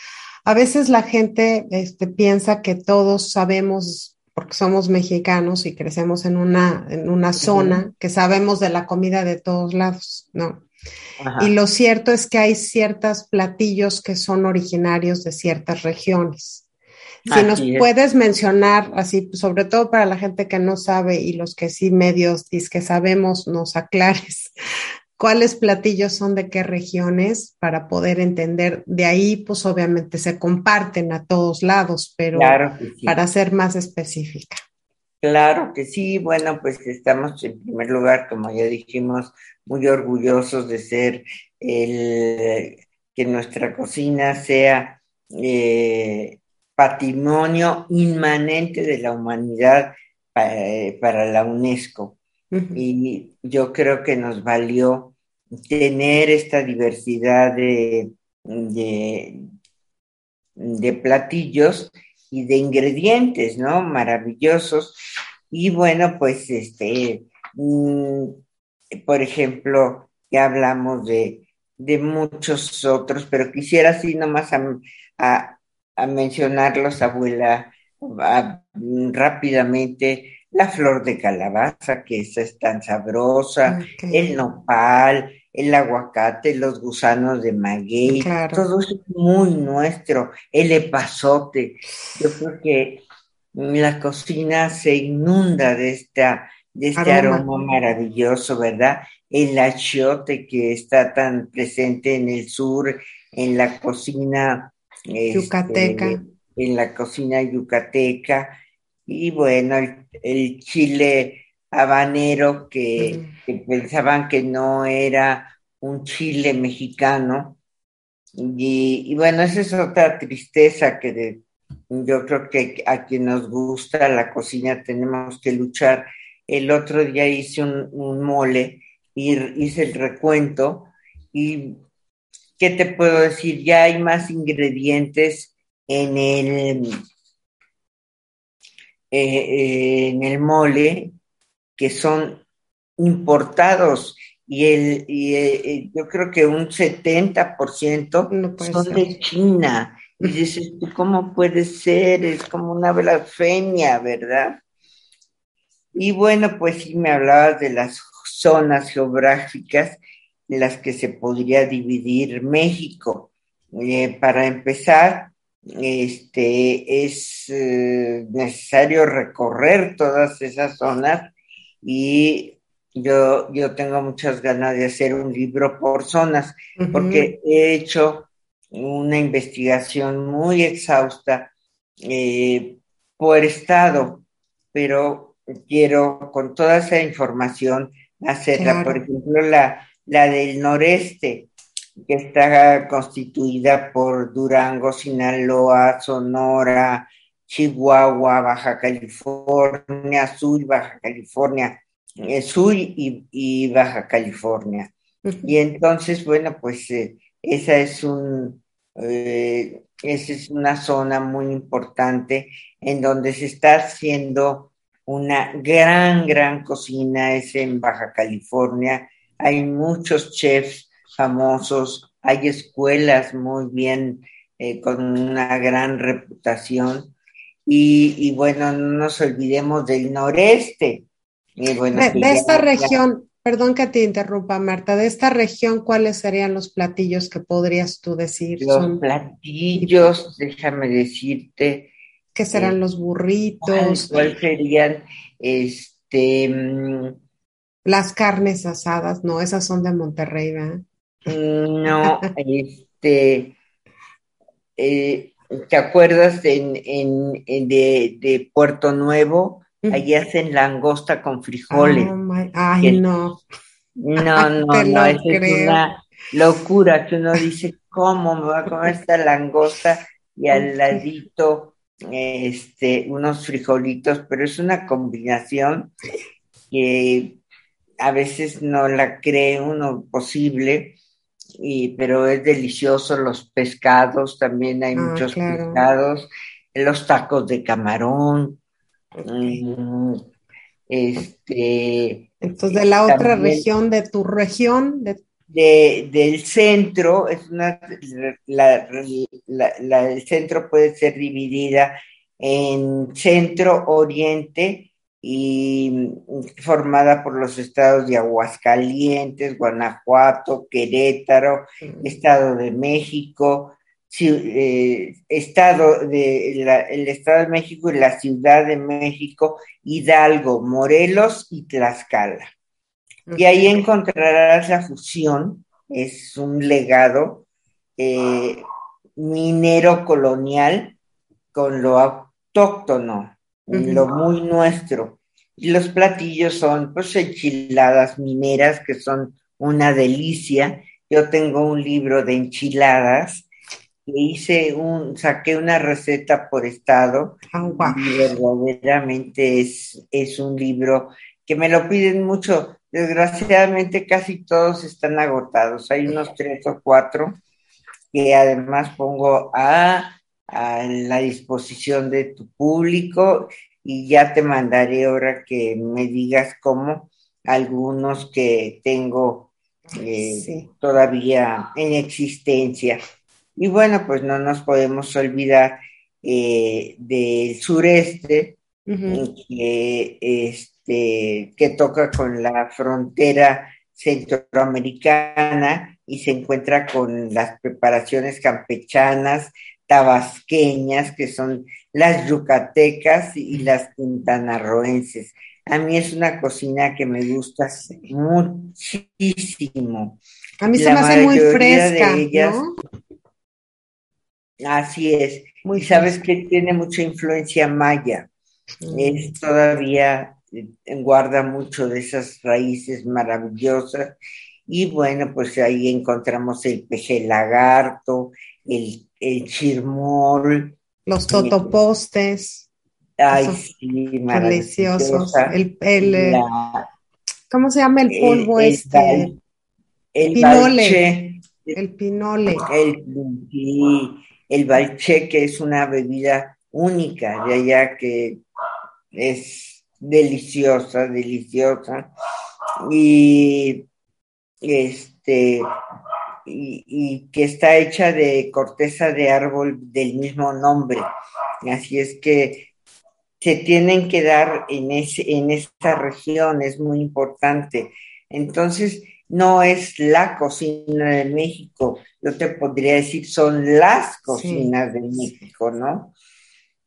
Speaker 1: A veces la gente este, piensa que todos sabemos, porque somos mexicanos y crecemos en una, en una zona, que sabemos de la comida de todos lados, ¿no?
Speaker 3: ajá,
Speaker 1: Y lo cierto es que hay ciertos platillos que son originarios de ciertas regiones. Si
Speaker 3: Así
Speaker 1: nos
Speaker 3: es.
Speaker 1: puedes mencionar, así, sobre todo para la gente que no sabe y los que sí medios que sabemos, nos aclares cuáles platillos son de qué regiones para poder entender. De ahí, pues obviamente se comparten a todos lados, pero
Speaker 3: claro que sí.
Speaker 1: para ser más específica.
Speaker 3: Claro que sí, bueno, pues estamos en primer lugar, como ya dijimos, muy orgullosos de ser el que nuestra cocina sea eh, patrimonio inmanente de la humanidad eh, para la UNESCO. Y yo creo que nos valió tener esta diversidad de, de, platillos y de ingredientes, ¿no? Maravillosos. Y bueno, pues este, mm, por ejemplo, ya hablamos de, de muchos otros, pero quisiera así nomás a, a- mencionarlos, abuela, rápidamente. La flor de calabaza, que esa es tan sabrosa, el nopal, el aguacate, los gusanos de maguey,
Speaker 1: Claro.
Speaker 3: todo es muy nuestro, el epazote. Yo creo que la cocina se inunda de esta, de este
Speaker 1: Aroma.
Speaker 3: aroma maravilloso, ¿verdad? El achiote que está tan presente en el sur, en la cocina este,
Speaker 1: Yucateca.
Speaker 3: en la cocina yucateca, y bueno, el, el chile habanero que,
Speaker 1: Mm.
Speaker 3: que pensaban que no era un chile mexicano. Y, y bueno, esa es otra tristeza que de- yo creo que a quien nos gusta la cocina tenemos que luchar. El otro día hice un, un mole y hice el recuento y ¿qué te puedo decir? Ya hay más ingredientes en el, eh, en el mole que son importados y, el, y eh, eh, yo creo que un 70%
Speaker 1: No
Speaker 3: son
Speaker 1: ser.
Speaker 3: de China. Y dices, ¿tú cómo puede ser? Es como una blasfemia, ¿verdad? Y bueno, pues sí me hablabas de las zonas geográficas en las que se podría dividir México. Eh, para empezar, este, es eh, necesario recorrer todas esas zonas y yo, yo tengo muchas ganas de hacer un libro por zonas, porque he hecho una investigación muy exhausta eh, por estado, pero quiero con toda esa información hacerla.
Speaker 1: Claro.
Speaker 3: Por ejemplo, la, la del noreste, que está constituida por Durango, Sinaloa, Sonora, Chihuahua, Baja California, Sur, Baja California, eh, Sur y, y Baja California. Y entonces, bueno, pues eh, esa es un, eh, esa es una zona muy importante en donde se está haciendo una gran, gran cocina, es en Baja California. Hay muchos chefs famosos, hay escuelas muy bien, eh, con una gran reputación. Y, y bueno, no nos olvidemos del noreste. Bueno,
Speaker 1: De, esta
Speaker 3: ya-
Speaker 1: región, perdón que te interrumpa, Marta, de esta región, ¿cuáles serían los platillos que podrías tú decir?
Speaker 3: Los Son... platillos, déjame decirte.
Speaker 1: ¿Qué serán eh, los burritos?
Speaker 3: ¿Cuál serían? Este. Mm,
Speaker 1: Las carnes asadas, no, esas son de Monterrey, ¿verdad?
Speaker 3: No, este. Eh, ¿Te acuerdas en, en, de, de, Puerto Nuevo? Allí hacen langosta con frijoles.
Speaker 1: Oh Ay, no.
Speaker 3: No, *laughs* no, no, es una locura que uno dice, ¿cómo me va a comer esta langosta? Y al ladito, este, unos frijolitos, pero es una combinación que a veces no la cree uno posible y, pero es delicioso los pescados, también hay ah, muchos pescados, los tacos de camarón, mm, este...
Speaker 1: Entonces, de la otra región, de tu región, de...
Speaker 3: del centro, es una, la, la, el centro puede ser dividida en centro, oriente y formada por los estados de Aguascalientes, Guanajuato, Querétaro, Estado de México, eh, estado de el Estado de México y la Ciudad de México, Hidalgo, Morelos y Tlaxcala. Y ahí encontrarás la fusión, es un legado eh, minero colonial con lo autóctono, lo muy nuestro. Y los platillos son pues enchiladas mineras que son una delicia. Yo tengo un libro de enchiladas que hice un, saqué una receta por estado
Speaker 1: ah,
Speaker 3: y verdaderamente es, es un libro que me lo piden mucho. Desgraciadamente casi todos están agotados. Hay unos tres o cuatro que además pongo a a la disposición de tu público y ya te mandaré ahora que me digas cómo algunos que tengo eh, todavía en existencia. Y bueno, pues no nos podemos olvidar eh, del sureste, que, este, que toca con la frontera centroamericana y se encuentra con las preparaciones campechanas, tabasqueñas, que son las yucatecas y las quintanarroenses. A mí es una cocina que me gusta muchísimo.
Speaker 1: A mí se me hace muy fresca, ¿no?
Speaker 3: Así es. y sabes que tiene mucha influencia maya. Mm. Es todavía eh, guarda mucho de esas raíces maravillosas. Y bueno, pues ahí encontramos el peje lagarto, el el chirmol.
Speaker 1: Los totopostes.
Speaker 3: Ay, sí,
Speaker 1: deliciosos. El, el eh, ¿Cómo se llama el polvo este?
Speaker 3: El, pinole.
Speaker 1: el pinole.
Speaker 3: El, el balche, que es una bebida única de allá que es deliciosa, deliciosa. Y este y, que está hecha de corteza de árbol del mismo nombre. Así es que se tienen que dar en, ese, en esta región, es muy importante. Entonces, no es la cocina de México, yo te podría decir, son las cocinas de México, ¿no?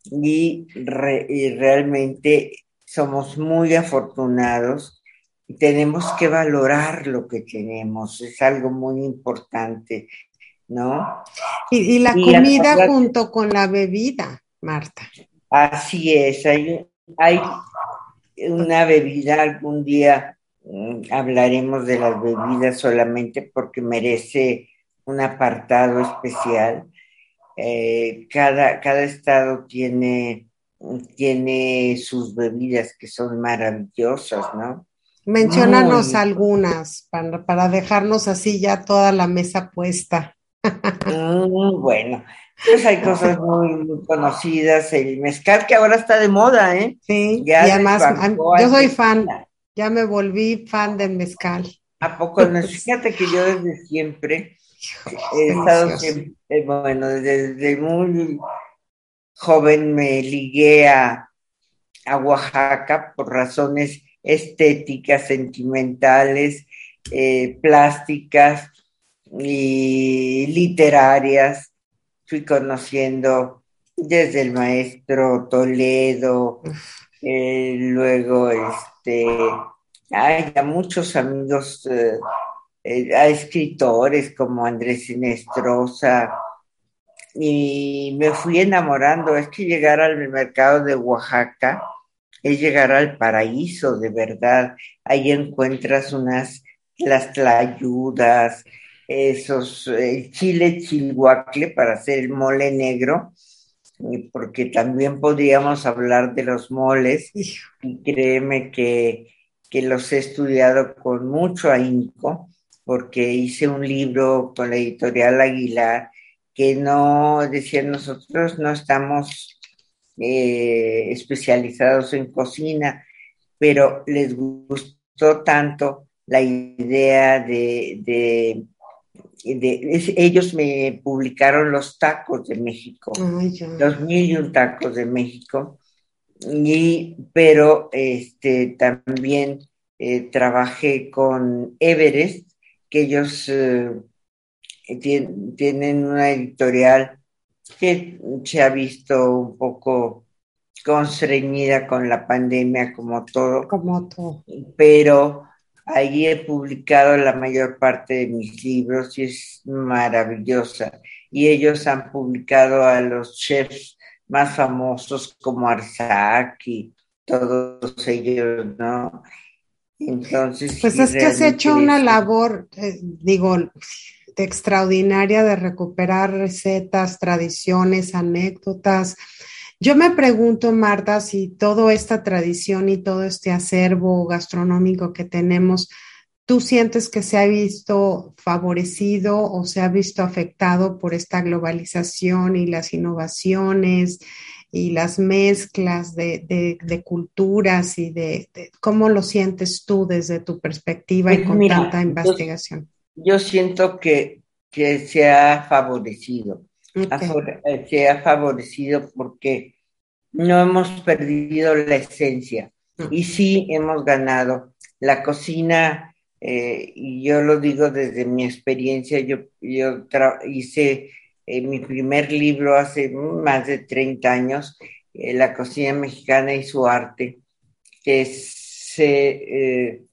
Speaker 3: Y, y realmente somos muy afortunados tenemos que valorar lo que tenemos, es algo muy importante, ¿no?
Speaker 1: Y, la comida junto con la bebida, Marta.
Speaker 3: Así es, hay, hay una bebida, algún día mm, hablaremos de las bebidas solamente porque merece un apartado especial. Eh, cada, cada estado tiene, tiene sus bebidas que son maravillosas, ¿no?
Speaker 1: Menciónanos algunas para, dejarnos así ya toda la mesa puesta.
Speaker 3: Mm, bueno, pues hay cosas muy, conocidas, el mezcal que ahora está de moda, ¿eh?
Speaker 1: Sí, y además yo soy fan, ya me volví fan del mezcal.
Speaker 3: ¿A poco no? *laughs* Fíjate que yo desde siempre he estado siempre, eh, bueno, desde, muy joven me ligué a, a Oaxaca por razones estéticas, sentimentales, eh, plásticas y literarias. Fui conociendo desde el maestro Toledo, eh, luego este, hay muchos amigos, eh, hay escritores como Andrés Sinestrosa, y me fui enamorando. Es que llegar al mercado de Oaxaca es llegar al paraíso, de verdad. Ahí encuentras unas, las tlayudas, esos, el chile chilhuacle para hacer el mole negro, porque también podríamos hablar de los moles, y créeme que, que los he estudiado con mucho ahínco, porque hice un libro con la editorial Aguilar que no, decían nosotros, no estamos eh, especializados en cocina, pero les gustó tanto la idea de, de, ellos me publicaron los tacos de México, los mil y un tacos de México, y, pero este, también eh, trabajé con Everest, que ellos eh, tienen una editorial que se ha visto un poco constreñida con la pandemia como todo.
Speaker 1: Como todo.
Speaker 3: Pero ahí he publicado la mayor parte de mis libros y es maravillosa. Y ellos han publicado a los chefs más famosos como Arzac y todos ellos, ¿no?
Speaker 1: Entonces. Pues es que has hecho una labor, eh, digo, extraordinaria de recuperar recetas, tradiciones, anécdotas. Yo me pregunto, Marta, si toda esta tradición y todo este acervo gastronómico que tenemos, ¿tú sientes que se ha visto favorecido o se ha visto afectado por esta globalización y las innovaciones y las mezclas de, culturas y de, cómo lo sientes tú desde tu perspectiva y pues con tanta investigación?
Speaker 3: Yo siento que, se ha favorecido. Eh, se ha favorecido porque no hemos perdido la esencia y sí hemos ganado. La cocina, eh, y yo lo digo desde mi experiencia, yo, yo hice eh, mi primer libro hace más de 30 años, La cocina mexicana y su arte, que se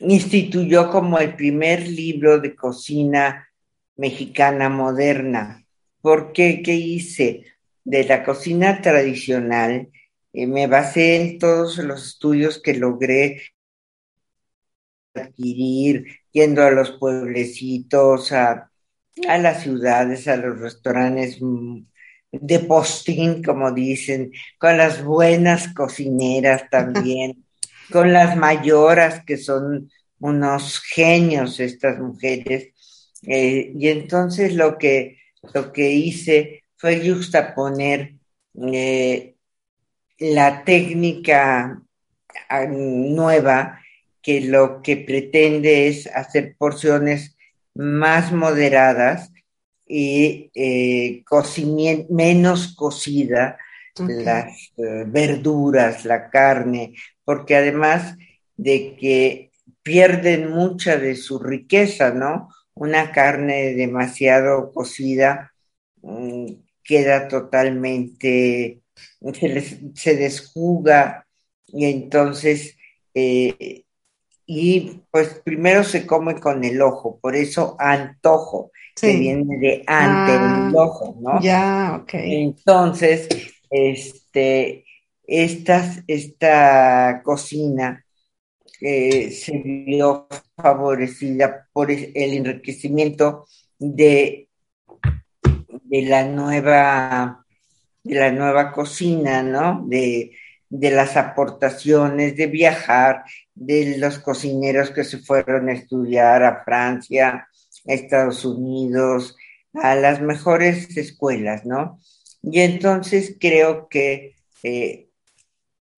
Speaker 3: instituyó como el primer libro de cocina mexicana moderna. ¿Por qué? ¿Qué hice? De la cocina tradicional, eh, me basé en todos los estudios que logré adquirir, yendo a los pueblecitos, a, a las ciudades, a los restaurantes mm, de postín, como dicen, con las buenas cocineras también con las mayoras, que son unos genios estas mujeres. Eh, y entonces lo que, lo que hice fue justaponer eh, la técnica ah, nueva que lo que pretende es hacer porciones más moderadas y eh, menos cocida, las verduras, la carne, porque además de que pierden mucha de su riqueza, ¿no? Una carne demasiado cocida mm, queda totalmente, se, desjuga y entonces, eh, y pues primero se come con el ojo, por eso antojo, que viene de ante el ah, ojo, ¿no?
Speaker 1: Ya, ok.
Speaker 3: Entonces, este, esta, cocina se vio favorecida por el enriquecimiento de, de la nueva de la nueva cocina, ¿no? De, de las aportaciones, de viajar, de los cocineros que se fueron a estudiar a Francia, a Estados Unidos, a las mejores escuelas, ¿no? Y entonces creo que eh,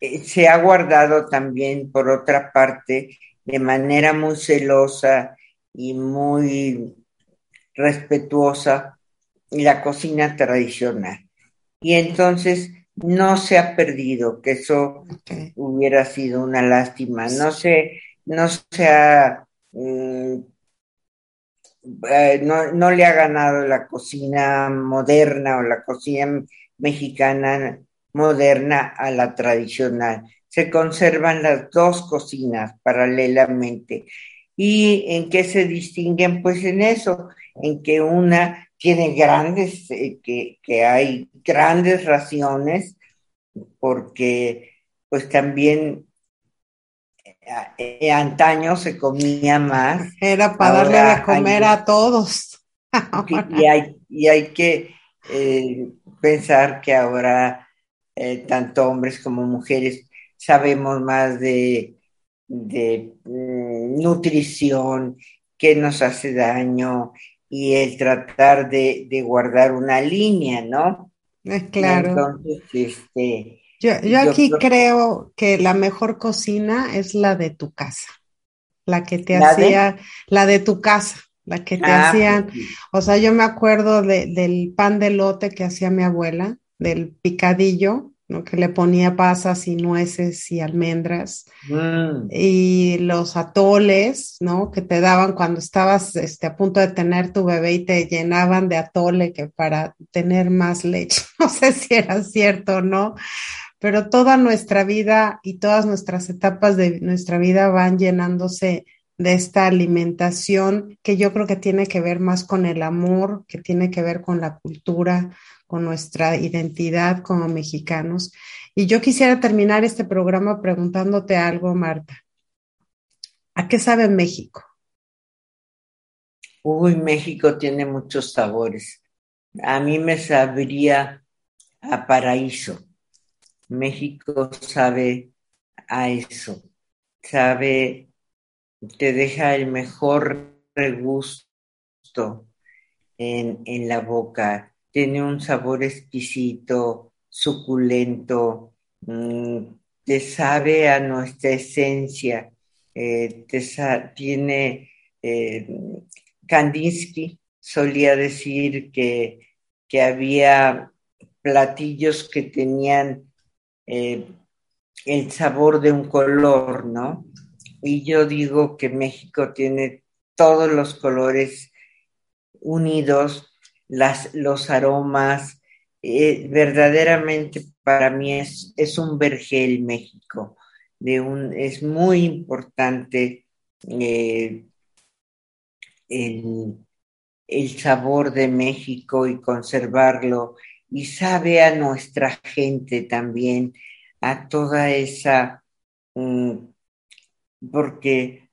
Speaker 3: eh, se ha guardado también, por otra parte, de manera muy celosa y muy respetuosa la cocina tradicional. Y entonces no se ha perdido, que eso hubiera sido una lástima. No se, no se ha, mm, eh, no, no, le ha ganado la cocina moderna o la cocina mexicana moderna a la tradicional. Se conservan las dos cocinas paralelamente. ¿Y en qué se distinguen? Pues en eso, en que una tiene grandes, eh, que, que, hay grandes raciones, porque pues también eh, eh, antaño se comía más.
Speaker 1: Era para darle de comer a todos.
Speaker 3: y, hay, y hay que pensar que ahora tanto hombres como mujeres sabemos más de, de mm, nutrición, qué nos hace daño, y el tratar de, guardar una línea, ¿no?
Speaker 1: claro. Entonces, este, yo, aquí creo... que la mejor cocina es la de tu casa, la que te hacía, la de tu casa, la que te ah, hacían, pues o sea, yo me acuerdo del pan de lote que hacía mi abuela, del picadillo, ¿no? que le ponía pasas y nueces y almendras, mm. y los atoles, ¿no? que te daban cuando estabas este, a punto de tener tu bebé y te llenaban de atole que para tener más leche, *laughs* no sé si era cierto o no, pero toda nuestra vida y todas nuestras etapas de nuestra vida van llenándose de esta alimentación que yo creo que tiene que ver más con el amor, que tiene que ver con la cultura, con nuestra identidad como mexicanos. Y yo quisiera terminar este programa preguntándote algo, Marta. ¿A qué sabe México?
Speaker 3: Uy, México tiene muchos sabores. A mí me sabría a paraíso. México sabe a eso. Sabe, te deja el mejor gusto en, en la boca tiene un sabor exquisito, suculento, mm, te sabe a nuestra esencia, eh, tiene, eh, Kandinsky solía decir que, que, había platillos que tenían eh, el sabor de un color, ¿no? Y yo digo que México tiene todos los colores unidos las, los aromas. Eh, verdaderamente para mí es, es un vergel México. De un, es muy importante eh, el, sabor de México y conservarlo y sabe a nuestra gente también, a toda esa, mm, porque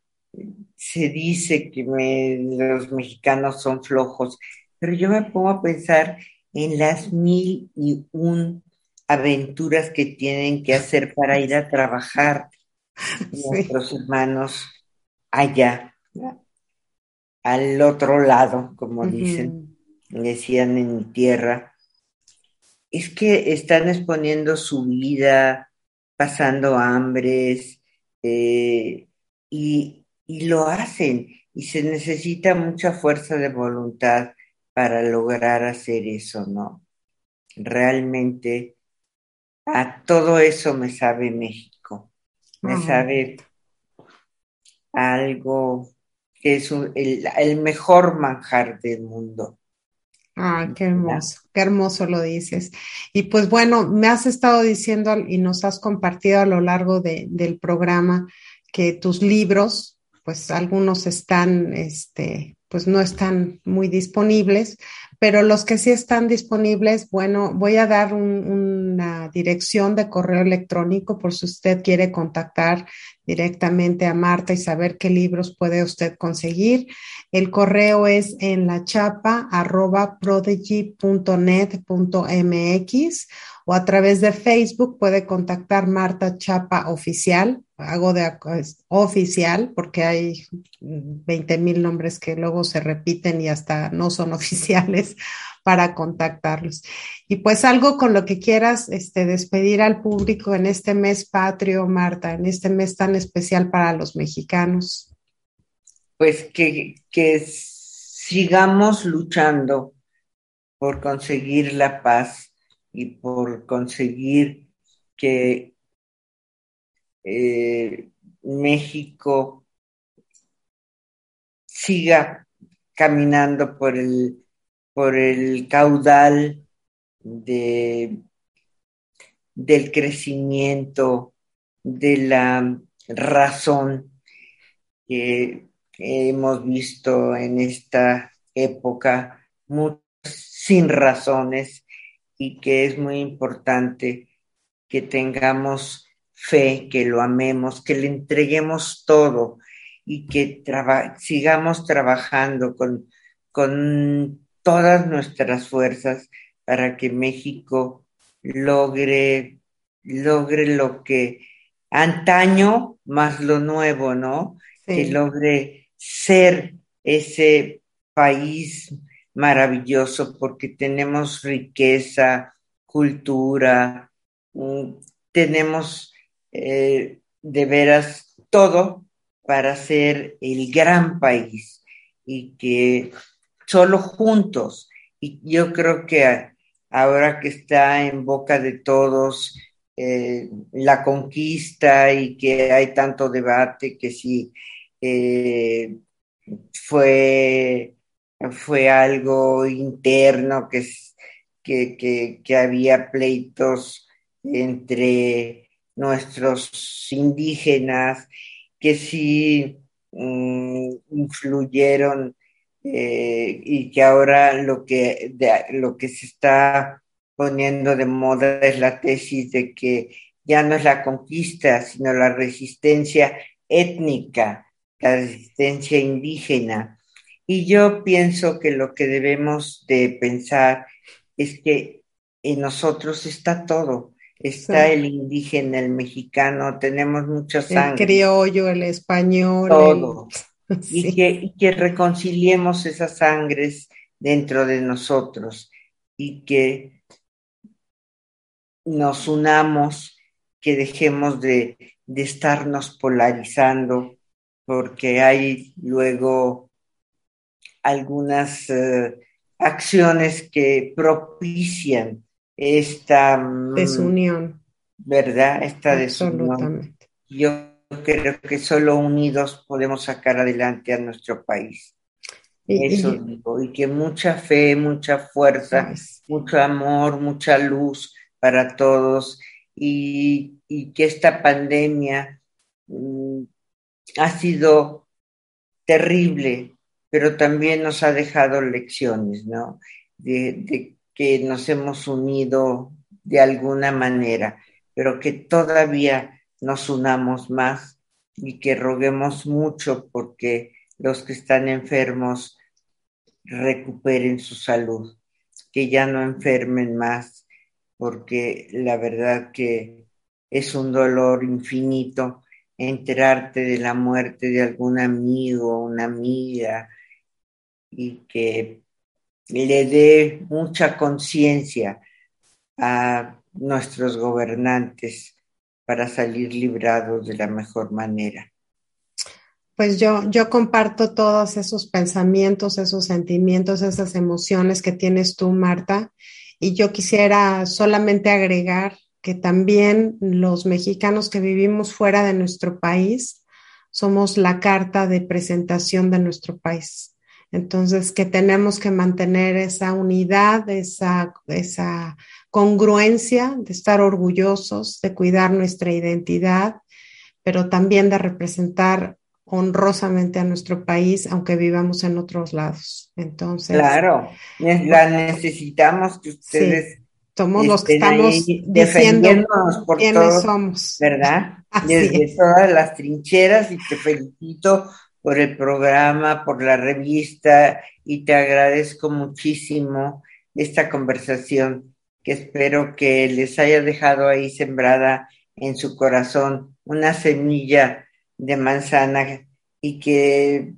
Speaker 3: se dice que los mexicanos son flojos pero yo me pongo a pensar en las mil y un aventuras que tienen que hacer para ir a trabajar *laughs* nuestros hermanos allá, al otro lado, como dicen, decían en mi tierra. Es que están exponiendo su vida, pasando hambres, eh, y, y lo hacen, y se necesita mucha fuerza de voluntad para lograr hacer eso, ¿no? Realmente a todo eso me sabe México, me sabe algo que es el, mejor manjar del mundo.
Speaker 1: Ah, qué hermoso, qué hermoso lo dices. Y pues bueno, me has estado diciendo y nos has compartido a lo largo del programa que tus libros, pues algunos están este, pues no están muy disponibles, pero los que sí están disponibles, bueno, voy a dar una dirección de correo electrónico por si usted quiere contactar directamente a Marta y saber qué libros puede usted conseguir. El correo es en la chapa arroba prodigy.net.mx o a través de Facebook puede contactar Marta Chapa Oficial. Hago de oficial porque hay 20 mil nombres que luego se repiten y hasta no son *laughs* oficiales para contactarlos. Y pues algo con lo que quieras este, despedir al público en este mes patrio, Marta, en este mes tan especial para los mexicanos.
Speaker 3: Pues que, que sigamos luchando por conseguir la paz y por conseguir que eh, México siga caminando por el, por el caudal de, del crecimiento, de la razón que hemos visto en esta época, sin razones, y que es muy importante que tengamos fe, que lo amemos, que le entreguemos todo y que sigamos trabajando con, con todas nuestras fuerzas para que México logre, logre lo que antaño más lo nuevo, ¿no? Que logre ser ese país maravilloso porque tenemos riqueza, cultura, mm, tenemos eh, de veras todo para ser el gran país y que solo juntos, y yo creo que ahora que está en boca de todos eh, la conquista y que hay tanto debate que si eh, fue, fue algo interno, que, que, que había pleitos entre nuestros indígenas, que sí mm, influyeron eh, y que ahora lo que, lo que se está poniendo de moda es la tesis de que ya no es la conquista, sino la resistencia étnica, la resistencia indígena. Y yo pienso que lo que debemos de pensar es que en nosotros está todo, está el indígena, el mexicano, tenemos muchos
Speaker 1: sangre. El criollo, el español.
Speaker 3: Todo. *laughs* Y, que, que reconciliemos esas sangres dentro de nosotros y que nos unamos, que dejemos de, de estarnos polarizando, porque hay luego algunas eh, acciones que propician esta
Speaker 1: mm, desunión.
Speaker 3: ¿Verdad? Esta desunión. Yo creo que solo unidos podemos sacar adelante a nuestro país. Y, Eso digo, y que mucha fe, mucha fuerza, mucho amor, mucha luz para todos y, que esta pandemia mm, ha sido terrible, pero también nos ha dejado lecciones, ¿no? de que nos hemos unido de alguna manera, pero que todavía nos unamos más y que roguemos mucho porque los que están enfermos recuperen su salud, que ya no enfermen más, porque la verdad que es un dolor infinito enterarte de la muerte de algún amigo, una amiga, y que le dé mucha conciencia a nuestros gobernantes para salir librados de la mejor manera.
Speaker 1: Pues yo, yo comparto todos esos pensamientos, esos sentimientos, esas emociones que tienes tú, Marta, y yo quisiera solamente agregar que también los mexicanos que vivimos fuera de nuestro país somos la carta de presentación de nuestro país. Entonces, que tenemos que mantener esa unidad, esa, esa congruencia de estar orgullosos, de cuidar nuestra identidad, pero también de representar honrosamente a nuestro país, aunque vivamos en otros lados. Entonces.
Speaker 3: Claro, la necesitamos que ustedes.
Speaker 1: somos los que estamos diciendo por quiénes somos.
Speaker 3: ¿Verdad? *laughs* Desde todas las trincheras y te felicito por el programa, por la revista y te agradezco muchísimo esta conversación que espero que les haya dejado ahí sembrada en su corazón una semilla de manzana y que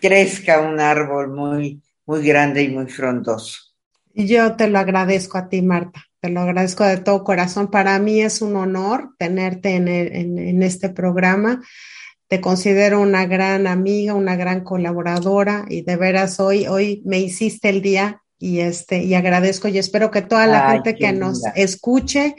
Speaker 3: crezca un árbol muy, muy grande y muy frondoso.
Speaker 1: Yo te lo agradezco a ti, Marta. Te lo agradezco de todo corazón. Para mí es un honor tenerte en, en este programa te considero una gran amiga, una gran colaboradora y de veras hoy, hoy me hiciste el día y este, y agradezco y espero que toda la
Speaker 3: Ay,
Speaker 1: gente que nos escuche,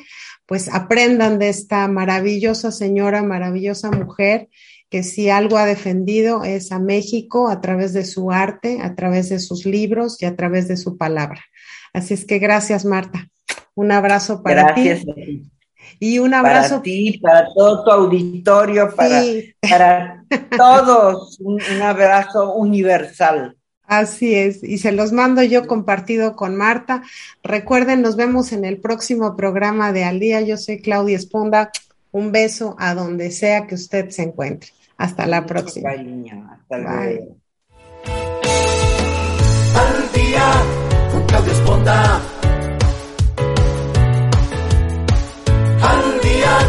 Speaker 1: pues aprendan de esta maravillosa señora, maravillosa mujer, que si algo ha defendido es a México a través de su arte, a través de sus libros y a través de su palabra. Así es que gracias, Marta. Un abrazo para
Speaker 3: Gracias
Speaker 1: ti. Y un
Speaker 3: Para
Speaker 1: abrazo
Speaker 3: ti, para todo tu auditorio, para,
Speaker 1: Sí,
Speaker 3: para *laughs* todos. Un, un abrazo universal.
Speaker 1: así es. Y se los mando yo compartido con Marta. Recuerden, nos vemos en el próximo programa de Al Día. Yo soy Claudia Esponda. Un beso a donde sea que usted se encuentre. Hasta la
Speaker 3: Mucho
Speaker 1: próxima.
Speaker 3: cariño. Hasta
Speaker 1: Bye.
Speaker 3: luego.
Speaker 2: Al día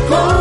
Speaker 2: corazón.